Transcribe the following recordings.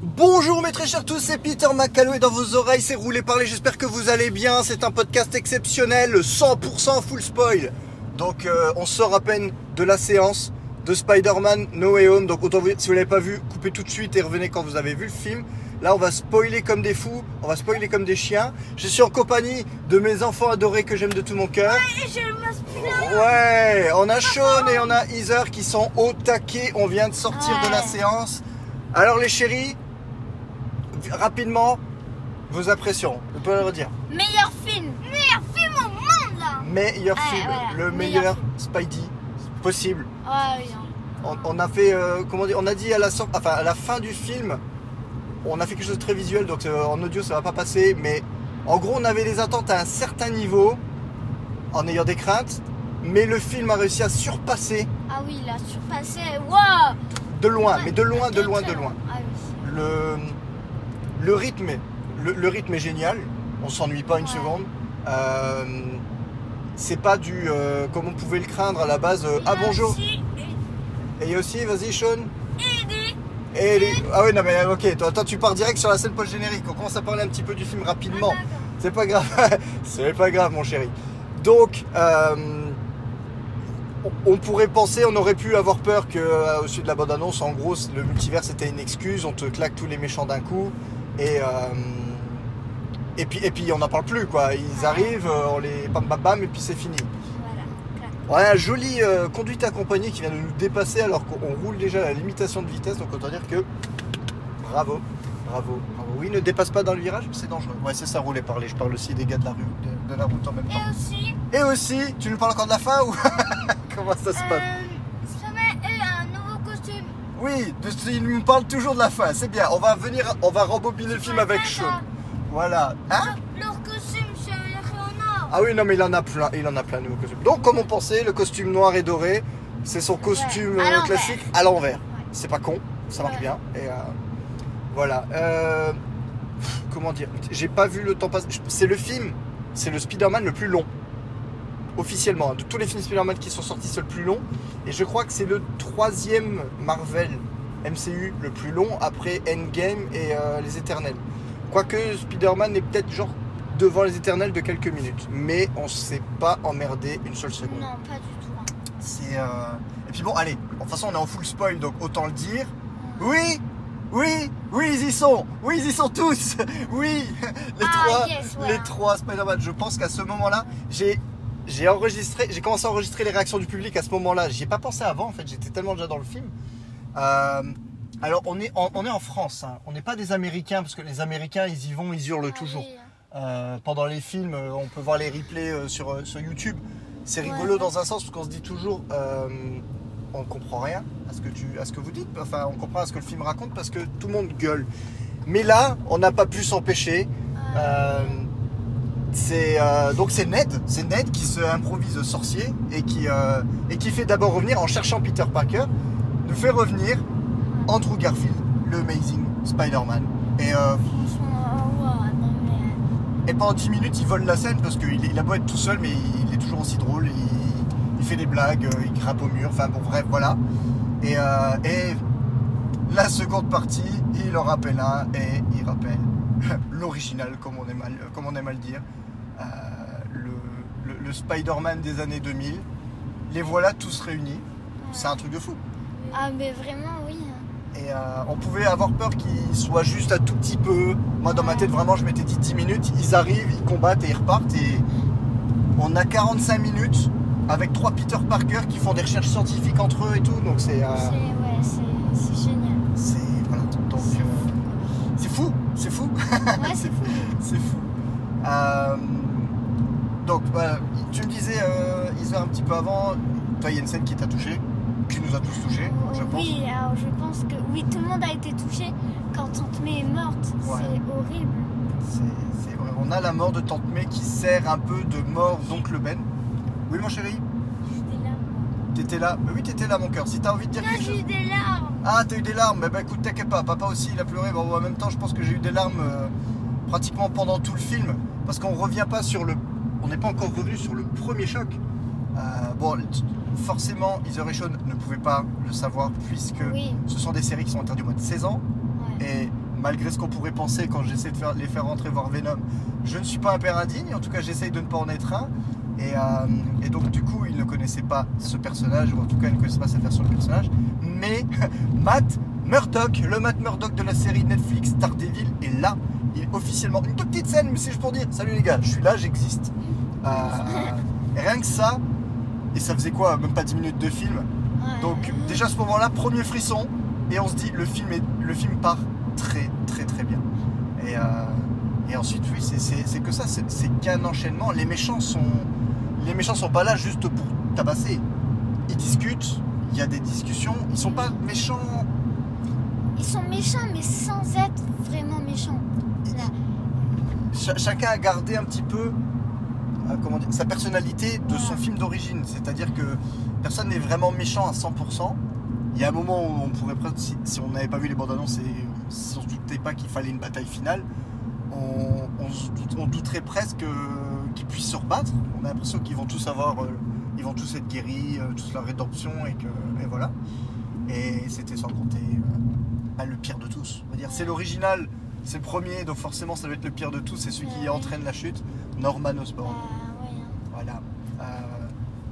Bonjour mes très chers tous, c'est Peter McCalloway dans vos oreilles, c'est Roulé Parler, j'espère que vous allez bien, c'est un podcast exceptionnel, 100% full spoil. Donc euh, on sort à peine de la séance de Spider-Man No Way Home, donc autant vous, si vous l'avez pas vu, coupez tout de suite et revenez quand vous avez vu le film. Là on va spoiler comme des fous, on va spoiler comme des chiens. Je suis en compagnie de mes enfants adorés que j'aime de tout mon cœur. Et. Ouais, on a Sean et on a Heather qui sont au taquet. On vient de sortir de la séance. Alors les chéris, rapidement, vos impressions. Vous pouvez le redire. Meilleur film. Meilleur film au monde là. Meilleur Ouais, film, voilà, le meilleur meilleur Spidey possible. Ouais, oui. hein. On, on a fait, euh, comment dire, on a dit à la, sor- enfin, à la fin du film, on a fait quelque chose de très visuel, donc euh, en audio ça va pas passer, mais en gros on avait des attentes à un certain niveau, en ayant des craintes, mais le film a réussi à surpasser Ah oui, il a surpassé. Waouh. de loin, mais de loin, de loin, de loin. Ah oui. Le, le rythme, est- le, le rythme est génial. On s'ennuie pas une Ouais. seconde. Euh, c'est pas du euh, comme on pouvait le craindre à la base. euh, ah bonjour. Et aussi, vas-y Sean. Et les- Ah oui non mais ok. Toi, toi, tu pars direct sur la scène post générique. On commence à parler un petit peu du film rapidement. Ah. C'est pas grave. C'est pas grave mon chéri. Donc euh, on- pourrait penser, on aurait pu avoir peur que au suite de la bande annonce, en gros, le multivers c'était une excuse, on te claque tous les méchants d'un coup et euh, et puis et puis on n'en parle plus quoi. Ils arrivent, euh, on les bam bam bam et puis c'est fini. Voilà. Ouais, jolie euh, conduite accompagnée qui vient de nous dépasser alors qu'on roule déjà à la limitation de vitesse, donc autant dire que bravo, bravo, bravo. Oui, ne dépasse pas dans le virage, c'est dangereux. Ouais, c'est ça, rouler parler. Je parle aussi des gars de la rue, de, de la route en même temps. Et aussi, Et aussi, tu nous parles encore de la fin ou comment ça se passe? Euh, ça m'a eu un nouveau costume. Oui, de- il nous parle toujours de la fin, c'est bien. On va venir, on va rembobiner le film avec chaud. Voilà. Hein Leur costume, c'est or. Ah oui, non, mais il en a plein, il en a plein de nouveaux costumes. Donc, comme on pensait, le costume noir et doré, c'est son costume Ouais, à euh, classique à l'envers. Ouais. C'est pas con, ça marche Ouais. bien. Et euh, voilà. Euh, comment dire J'ai pas vu le temps passer. C'est le film, c'est le Spider-Man le plus long. Officiellement, de tous les films Spider-Man qui sont sortis, c'est le plus long. Et je crois que c'est le troisième Marvel MCU le plus long après Endgame et euh, Les Éternels. Quoique Spider-Man est peut-être genre devant Les Éternels de quelques minutes. Mais on s'est pas emmerdé une seule seconde. Non, pas du tout. hein. C'est euh, Et puis bon, allez, de toute façon on est en full spoil, donc autant le dire. Oui, oui, oui, ils y sont. Oui, ils y sont tous. Oui, les Ah, trois, yes, les trois Spider-Man. Je pense qu'à ce moment-là, j'ai j'ai enregistré, j'ai commencé à enregistrer les réactions du public à ce moment-là. J'y ai pas pensé avant, en fait. J'étais tellement déjà dans le film. Euh, alors on est en, on est en France. hein. On n'est pas des Américains parce que les Américains ils y vont, ils hurlent Ah toujours. hein. Euh, pendant les films, euh, on peut voir les replays sur, sur YouTube. C'est Ouais. rigolo dans un sens parce qu'on se dit toujours, euh, on comprend rien à ce que tu, à ce que vous dites. Enfin, on comprend à ce que le film raconte parce que tout le monde gueule. Mais là, on n'a pas pu s'empêcher. C'est euh, donc c'est Ned, c'est Ned qui se improvise sorcier et qui euh, et qui fait d'abord revenir en cherchant Peter Parker, nous fait revenir Andrew Garfield, le Amazing Spider-Man. Et euh, pendant 10 minutes, il vole la scène parce qu'il a beau être tout seul, mais il est toujours aussi drôle. Il, fait des blagues, il grimpe au mur. Enfin bon, bref, voilà. Et, et la seconde partie, il en rappelle un et il rappelle l'original, comme on aime à, le- comme on aime à le dire. Euh, le le- le Spider-Man des années 2000. Les voilà tous réunis. C'est un truc de fou. Ah, mais vraiment, oui. Et euh, on pouvait avoir peur qu'ils soient juste un tout petit peu. Moi, dans ma tête, vraiment, je m'étais dit 10 minutes. Ils arrivent, ils combattent et ils repartent. Et on a 45 minutes avec trois Peter Parker qui font des recherches scientifiques entre eux et tout. Donc c'est. euh, C'est ouais, c'est- c'est génial. Ouais, c'est fou. c'est fou. Euh, donc voilà. Tu me disais, euh, Isa, un petit peu avant, toi, il y a une scène qui t'a touché, qui nous a tous touchés, je pense. Oui, alors je pense que oui, tout le monde a été touché quand Tante May est morte. Ouais. C'est horrible. C'est c'est vrai. On a la mort de Tante May qui sert un peu de mort d'oncle Ben. Oui, mon chéri? T'étais là Oui, t'étais là, mon cœur. Si t'as envie de dire Non, quelque j'ai eu des larmes. Ah, t'as eu des larmes Bah, bah écoute, t'inquiète pas. Papa aussi, il a pleuré. Bon, en même temps, je pense que j'ai eu des larmes euh, pratiquement pendant tout le film. Parce qu'on revient pas sur le. On n'est pas encore revenu sur le premier choc. Euh, bon, forcément, Sean ne pouvaient pas le savoir puisque Oui. ce sont des séries qui sont interdites au moins de 16 ans. Ouais. Et malgré ce qu'on pourrait penser quand j'essaie de faire, les faire rentrer voir Venom, je ne suis pas un père indigne, en tout cas j'essaye de ne pas en être un. Et, euh, et donc du coup, il ne connaissait pas ce personnage, ou en tout cas il ne connaissait pas sa version de personnage. Mais Matt Murdock, le Matt Murdock de la série Netflix Daredevil, est là. Il est officiellement une toute petite scène, mais c'est juste pour dire, salut les gars, je suis là, j'existe. Euh, rien que ça, et ça faisait quoi Même pas 10 minutes de film. Donc déjà à ce moment-là, premier frisson, et on se dit le film, est, le film part très très très bien. Et, euh, et ensuite oui, c'est- que ça, c'est qu'un enchaînement. Les méchants sont les méchants sont pas là juste pour tabasser. Ils discutent, il y a des discussions, ils sont pas méchants. Ils sont méchants, mais sans être vraiment méchants. Là. Chacun a gardé un petit peu euh, comment dire, sa personnalité de son Ouais. film d'origine. C'est-à-dire que personne n'est vraiment méchant à 100%. Il y a un moment où on pourrait presque, si, si on n'avait pas vu les bandes annonces et si on ne se doutait pas qu'il fallait une bataille finale, on douterait presque euh, qu'ils puissent se rebattre. On a l'impression qu'ils vont tous avoir, euh, ils vont tous être guéris, euh, tous leur rédemption et que et voilà. Et c'était sans compter euh, bah, le pire de tous. On va dire, c'est l'original, c'est le premier, donc forcément ça doit être le pire de tous. C'est celui qui Ouais. entraîne la chute, Norman Osborn. ouais. hein. Voilà. Euh,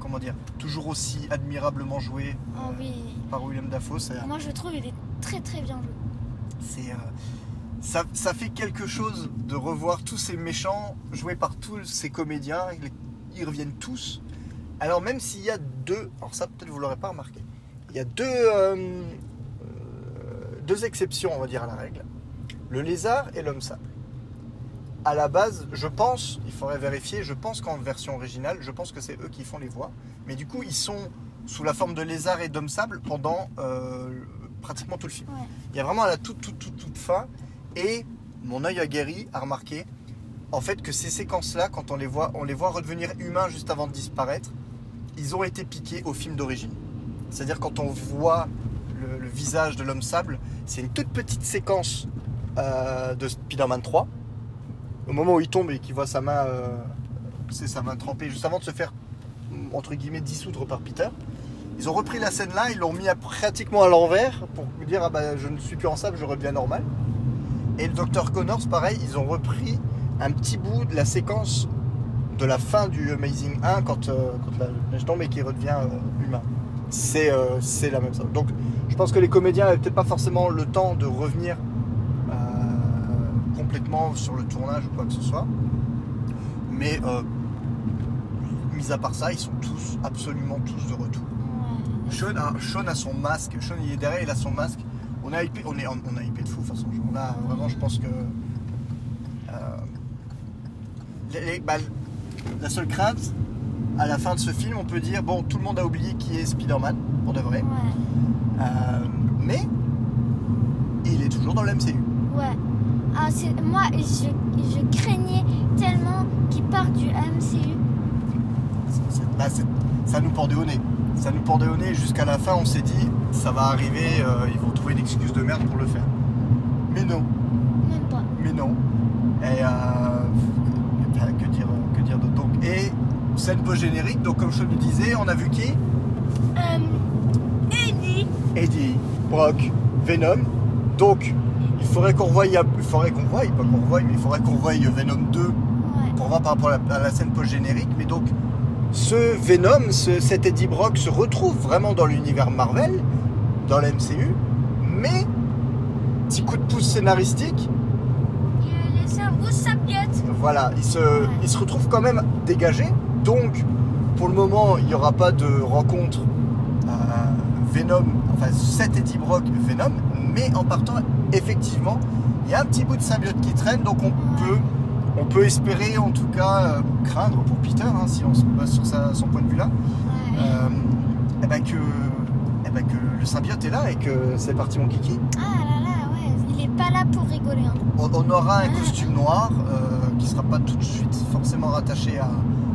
comment dire Toujours aussi admirablement joué euh, Oh oui. par William Dafoe. Moi, je trouve il est très très bien joué. c'est, euh, ça, ça fait quelque chose de revoir tous ces méchants joués par tous ces comédiens. Ils, reviennent tous. Alors même s'il y a deux, alors ça peut-être vous l'aurez pas remarqué, il y a deux, euh, euh, deux exceptions on va dire à la règle. Le lézard et l'homme sable. À la base, je pense, il faudrait vérifier, je pense qu'en version originale, je pense que c'est eux qui font les voix. Mais du coup, ils sont sous la forme de lézard et d'homme sable pendant euh, pratiquement tout le film. Ouais. Il y a vraiment à la toute, toute, toute, toute fin. Et mon œil aguerri a remarqué, en fait, que ces séquences-là, quand on les voit, on les voit redevenir humains juste avant de disparaître, ils ont été piqués au film d'origine. C'est-à-dire quand on voit le, visage de l'homme sable, c'est une toute petite séquence euh, de Spider-Man 3. Au moment où il tombe et qu'il voit sa main, euh, sa main trempée, juste avant de se faire entre guillemets dissoudre par Peter. Ils ont repris la scène là, ils l'ont mis pratiquement à l'envers pour dire ah bah je ne suis plus en sable, je redeviens normal. Et le docteur Connors, pareil, ils ont repris un petit bout de la séquence de la fin du Amazing 1 quand, euh, quand la neige tombe et qu'il redevient euh, humain. C'est euh, c'est la même chose. Donc je pense que les comédiens n'avaient peut-être pas forcément le temps de revenir complètement sur le tournage ou quoi que ce soit. Mais mis à part ça, ils sont tous, absolument tous de retour. Sean a, Sean a son masque. Sean il est derrière, il a son masque. On a hypé, on est, on a hypé de fou de toute façon. On a vraiment, je pense que euh, les- les- bah, la seule crainte à la fin de ce film, on peut dire bon, tout le monde a oublié qui est Spider-Man pour de vrai, Ouais. Euh, mais il est toujours dans le MCU. Ouais. Ah, moi, je, je craignais tellement qu'il parte du MCU. Bah, ça nous pendait au nez. Ça nous pendait au nez jusqu'à la fin. On s'est dit ça va arriver, euh, ils vont trouver une excuse de merde pour le faire. Mais non. Même pas. mais non. Et euh, enfin, que dire, que dire d'autre Donc, et scène post-générique, donc comme je le disais, on a vu qui? Euh, Eddie. Eddie, Brock, Venom. Donc, il faudrait qu'on voie, il faudrait qu'on voie, pas qu'on voie, mais il faudrait qu'on voie Venom 2 Ouais. pour voir par rapport à la, à la scène post-générique. Mais donc, ce Venom, ce, cet Eddie Brock se retrouve vraiment dans l'univers Marvel, dans la MCU, mais petit coup de pouce scénaristique, Il a laissé un beau sabiote. Voilà, il se, il se retrouve quand même dégagé. Donc, pour le moment, il n'y aura pas de rencontre euh, Venom, enfin cet Eddie Brock Venom, mais en partant, effectivement, il y a un petit bout de symbiote qui traîne, donc on peut, on peut espérer, en tout cas, euh, craindre pour Peter, hein, si on se base sur sa- son point de vue là, euh, eh ben que, eh ben que le symbiote est là et que c'est parti mon kiki. Ah là là, ouais. Il est pas là pour rigoler. Hein. On, on aura un Ah. costume noir euh, qui sera pas tout de suite forcément rattaché à-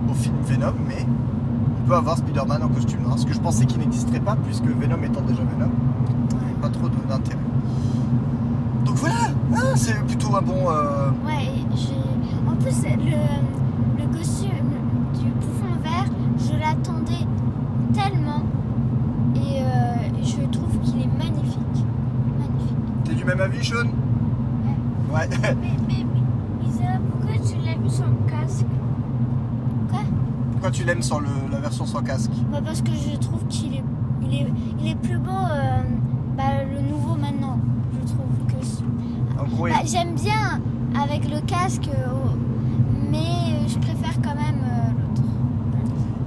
au film Venom, mais on peut avoir Spider-Man en costume noir, ce que je pensais qu'il n'existerait pas puisque Venom étant déjà Venom, il n'y avait pas trop de- d'intérêt. Donc voilà, Ah, c'est plutôt un bon. euh, Ouais, et j'ai- en plus, le, le costume du bouffon vert, je l'attendais tellement. Et euh, je trouve qu'il est magnifique. Magnifique. T'es du même avis, Sean? Ouais, Ouais. Mais, mais, mais Isa, pourquoi tu l'aimes sans casque? Quoi? Pourquoi tu l'aimes sans le, la version sans casque? Bah Parce que je trouve qu'il est, il est, il est plus beau, euh, bah, le nouveau maintenant. Je trouve que. Bah, J'aime bien avec le casque, euh, mais je préfère quand même euh, l'autre.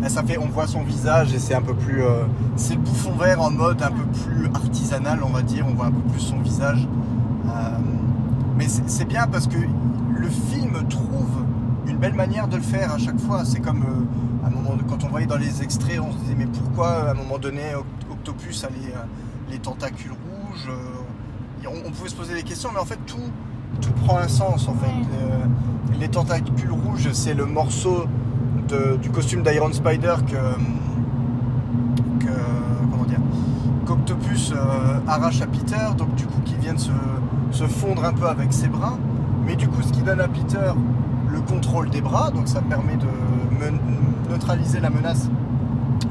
Là, ça fait, on voit son visage et c'est un peu plus. euh, c'est le bouffon vert en mode un peu plus artisanal, on va dire. On voit un peu plus son visage. Euh, mais c'est bien parce que le film trouve une belle manière de le faire à chaque fois. C'est comme euh, à un moment, quand on voyait dans les extraits, on se disait mais pourquoi à un moment donné Oct- Octopus a les, les tentacules rouges on, on pouvait se poser des questions, mais en fait tout, tout prend un sens en fait. Ouais. Euh, les tentacules rouges, c'est le morceau de- du costume d'Iron Spider que, que comment dire qu'Octopus euh, arrache à Peter, donc du coup qui viennent se, se fondre un peu avec ses bras, mais du coup ce qui donne à Peter le contrôle des bras, donc ça permet de neutraliser la menace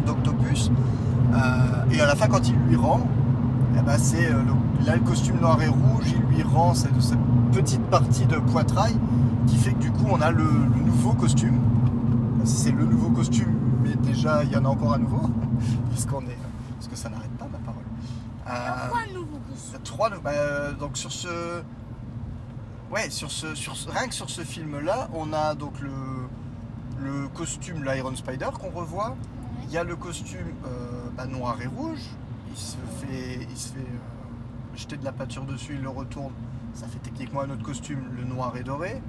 d'Octopus. Euh, et à la fin quand il lui rend, eh ben, c'est euh, le, là le costume noir et rouge, il lui rend cette, cette petite partie de poitrail qui fait que du coup on a le, le nouveau costume. Si c'est le nouveau costume, mais déjà il y en a encore un nouveau, puisqu'on est, parce que ça n'arrête pas ma parole. Euh, Pourquoi un nouveau costume trois, bah, donc sur ce, ouais, sur ce, sur ce- rien que sur ce film-là, on a donc le, le costume l'Iron Spider qu'on revoit. Il y a le costume euh, bah, noir et rouge. Il se fait, il se fait euh, jeter de la pâture dessus, il le retourne. Ça fait techniquement un autre costume, le noir et doré.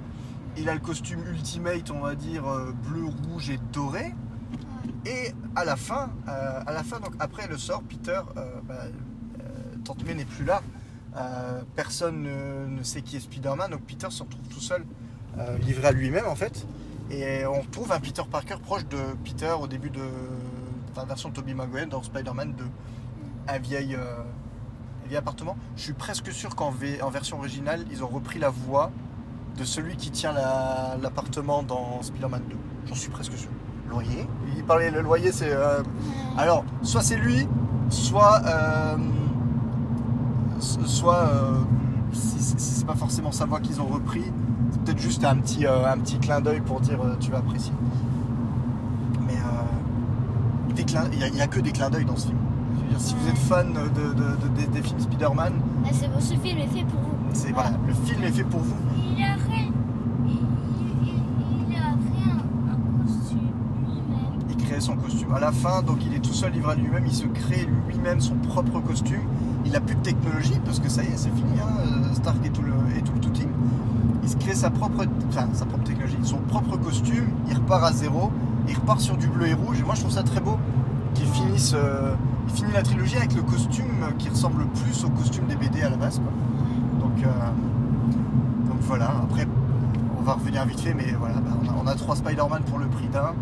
Il a le costume ultimate, on va dire euh, bleu, rouge et doré. Et à la fin, euh, à la fin, donc après le sort, Peter, bah, Tante n'est plus là. Personne ne, sait qui est Spider-Man, donc Peter se retrouve tout seul, livré à lui-même en fait. Et on retrouve un Peter Parker proche de Peter au début de la version de Tobey Maguire dans Spider-Man 2. Un vieil, euh, un vieil appartement. Je suis presque sûr qu'en V- en version originale, ils ont repris la voix de celui qui tient la- l'appartement dans Spider-Man 2. J'en suis presque sûr. Loyer? Il parlait, le loyer, c'est. euh, alors, soit c'est lui, soit. euh, soit. euh, si, si c'est pas forcément sa voix qu'ils ont repris, c'est peut-être juste un petit, euh, un petit clin d'œil pour dire euh, tu vas apprécier. Mais. euh, des clins- il n'y a, que des clins d'œil dans ce film. Dire, si vous êtes fan de, de- de- des- des films Spider-Man, Ah, c'est bon, ce film est fait pour vous. c'est voilà, le film est fait pour vous. Il a rien. Il, il, a rien. Un costume lui-même. il crée son costume. À la fin, donc il est tout seul livré à lui-même, il se crée lui-même son propre costume. Il n'a plus de technologie parce que ça y est, c'est fini, hein, euh, Stark et tout le, et tout le tout team. Il se crée sa propre, enfin, sa propre technologie, son propre costume, il repart à zéro, il repart sur du bleu et rouge. Et moi je trouve ça très beau qu'il finisse, euh, il finit la trilogie avec le costume qui ressemble plus au costume des BD à la base. Quoi. Donc, euh, donc voilà, après on va revenir vite fait, mais voilà, bah, on, a, on a trois Spider-Man pour le prix d'un.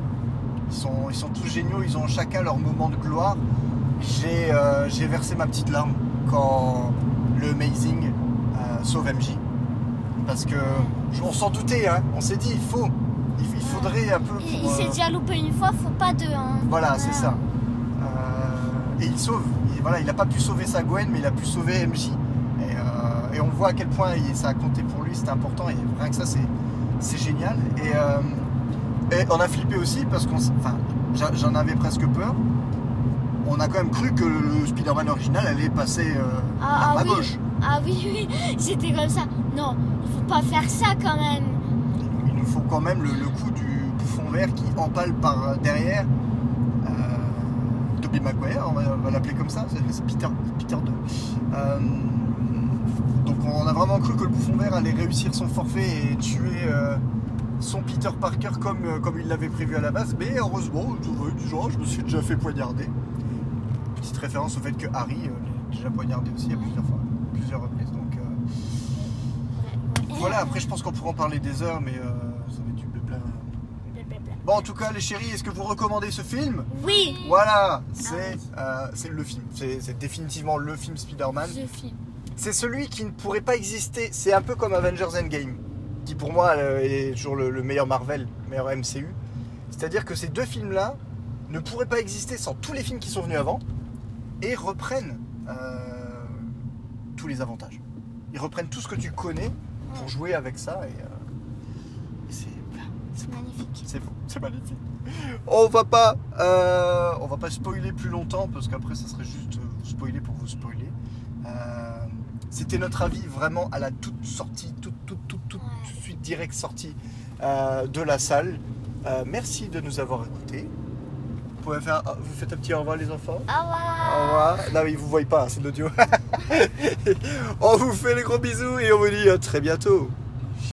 Ils sont, ils sont tous géniaux, ils ont chacun leur moment de gloire. J'ai euh, versé ma petite larme quand le Amazing euh, sauve MJ. Parce que on s'en doutait, hein. on s'est dit il faut, il, il faudrait un peu Il, pour, il s'est euh, déjà loupé une fois, faut pas deux. Hein. Voilà, c'est ça. Et il sauve. Il, voilà, il n'a pas pu sauver sa Gwen, mais il a pu sauver MJ. Et, euh, et on voit à quel point ça a compté pour lui, c'était important. Et rien que ça, c'est, génial. Et, euh, et on a flippé aussi parce qu'on, enfin, j'en- avais presque peur. On a quand même cru que le Spider-Man original allait passer euh, Ah, à ah oui. gauche. Ah oui, oui, j'étais comme ça. Non, il faut pas faire ça quand même. Il nous faut quand même le, le coup du bouffon vert qui empale par derrière. On va, l'appeler comme ça, c'est Peter, Peter 2. Euh, donc on a vraiment cru que le bouffon vert allait réussir son forfait et tuer euh, son Peter Parker comme, euh, comme il l'avait prévu à la base. Mais heureusement, du je me suis déjà fait poignarder. Petite référence au fait que Harry l'a déjà poignardé aussi à plusieurs fois, plusieurs reprises. Donc voilà, après je pense qu'on pourra en parler des heures, mais euh, ça va être du blabla. Blablabla. Bon, en tout cas, les chéris, est-ce que vous recommandez ce film Oui, Voilà, c'est euh, c'est le film. C'est c'est définitivement le film Spider-Man. C'est celui qui ne pourrait pas exister. C'est un peu comme Avengers Endgame, qui pour moi euh, est toujours le, le meilleur Marvel, le meilleur MCU. C'est-à-dire que ces deux films-là ne pourraient pas exister sans tous les films qui sont venus avant et reprennent euh, tous les avantages. Ils reprennent tout ce que tu connais pour jouer avec ça. Et, euh, magnifique. c'est beau, c'est magnifique. On va pas, euh, on va pas spoiler plus longtemps parce qu'après ça serait juste euh, vous spoiler pour vous spoiler. Euh, C'était notre avis vraiment à la toute sortie, toute, toute, toute, toute, Ouais. tout de suite direct sortie euh, de la salle. Merci de nous avoir écoutés. Vous pouvez faire, ah, vous faites un petit au revoir les enfants. Au revoir. Au revoir. Non mais ils vous voient pas, c'est de l'audio. on vous fait les gros bisous et on vous dit à très bientôt.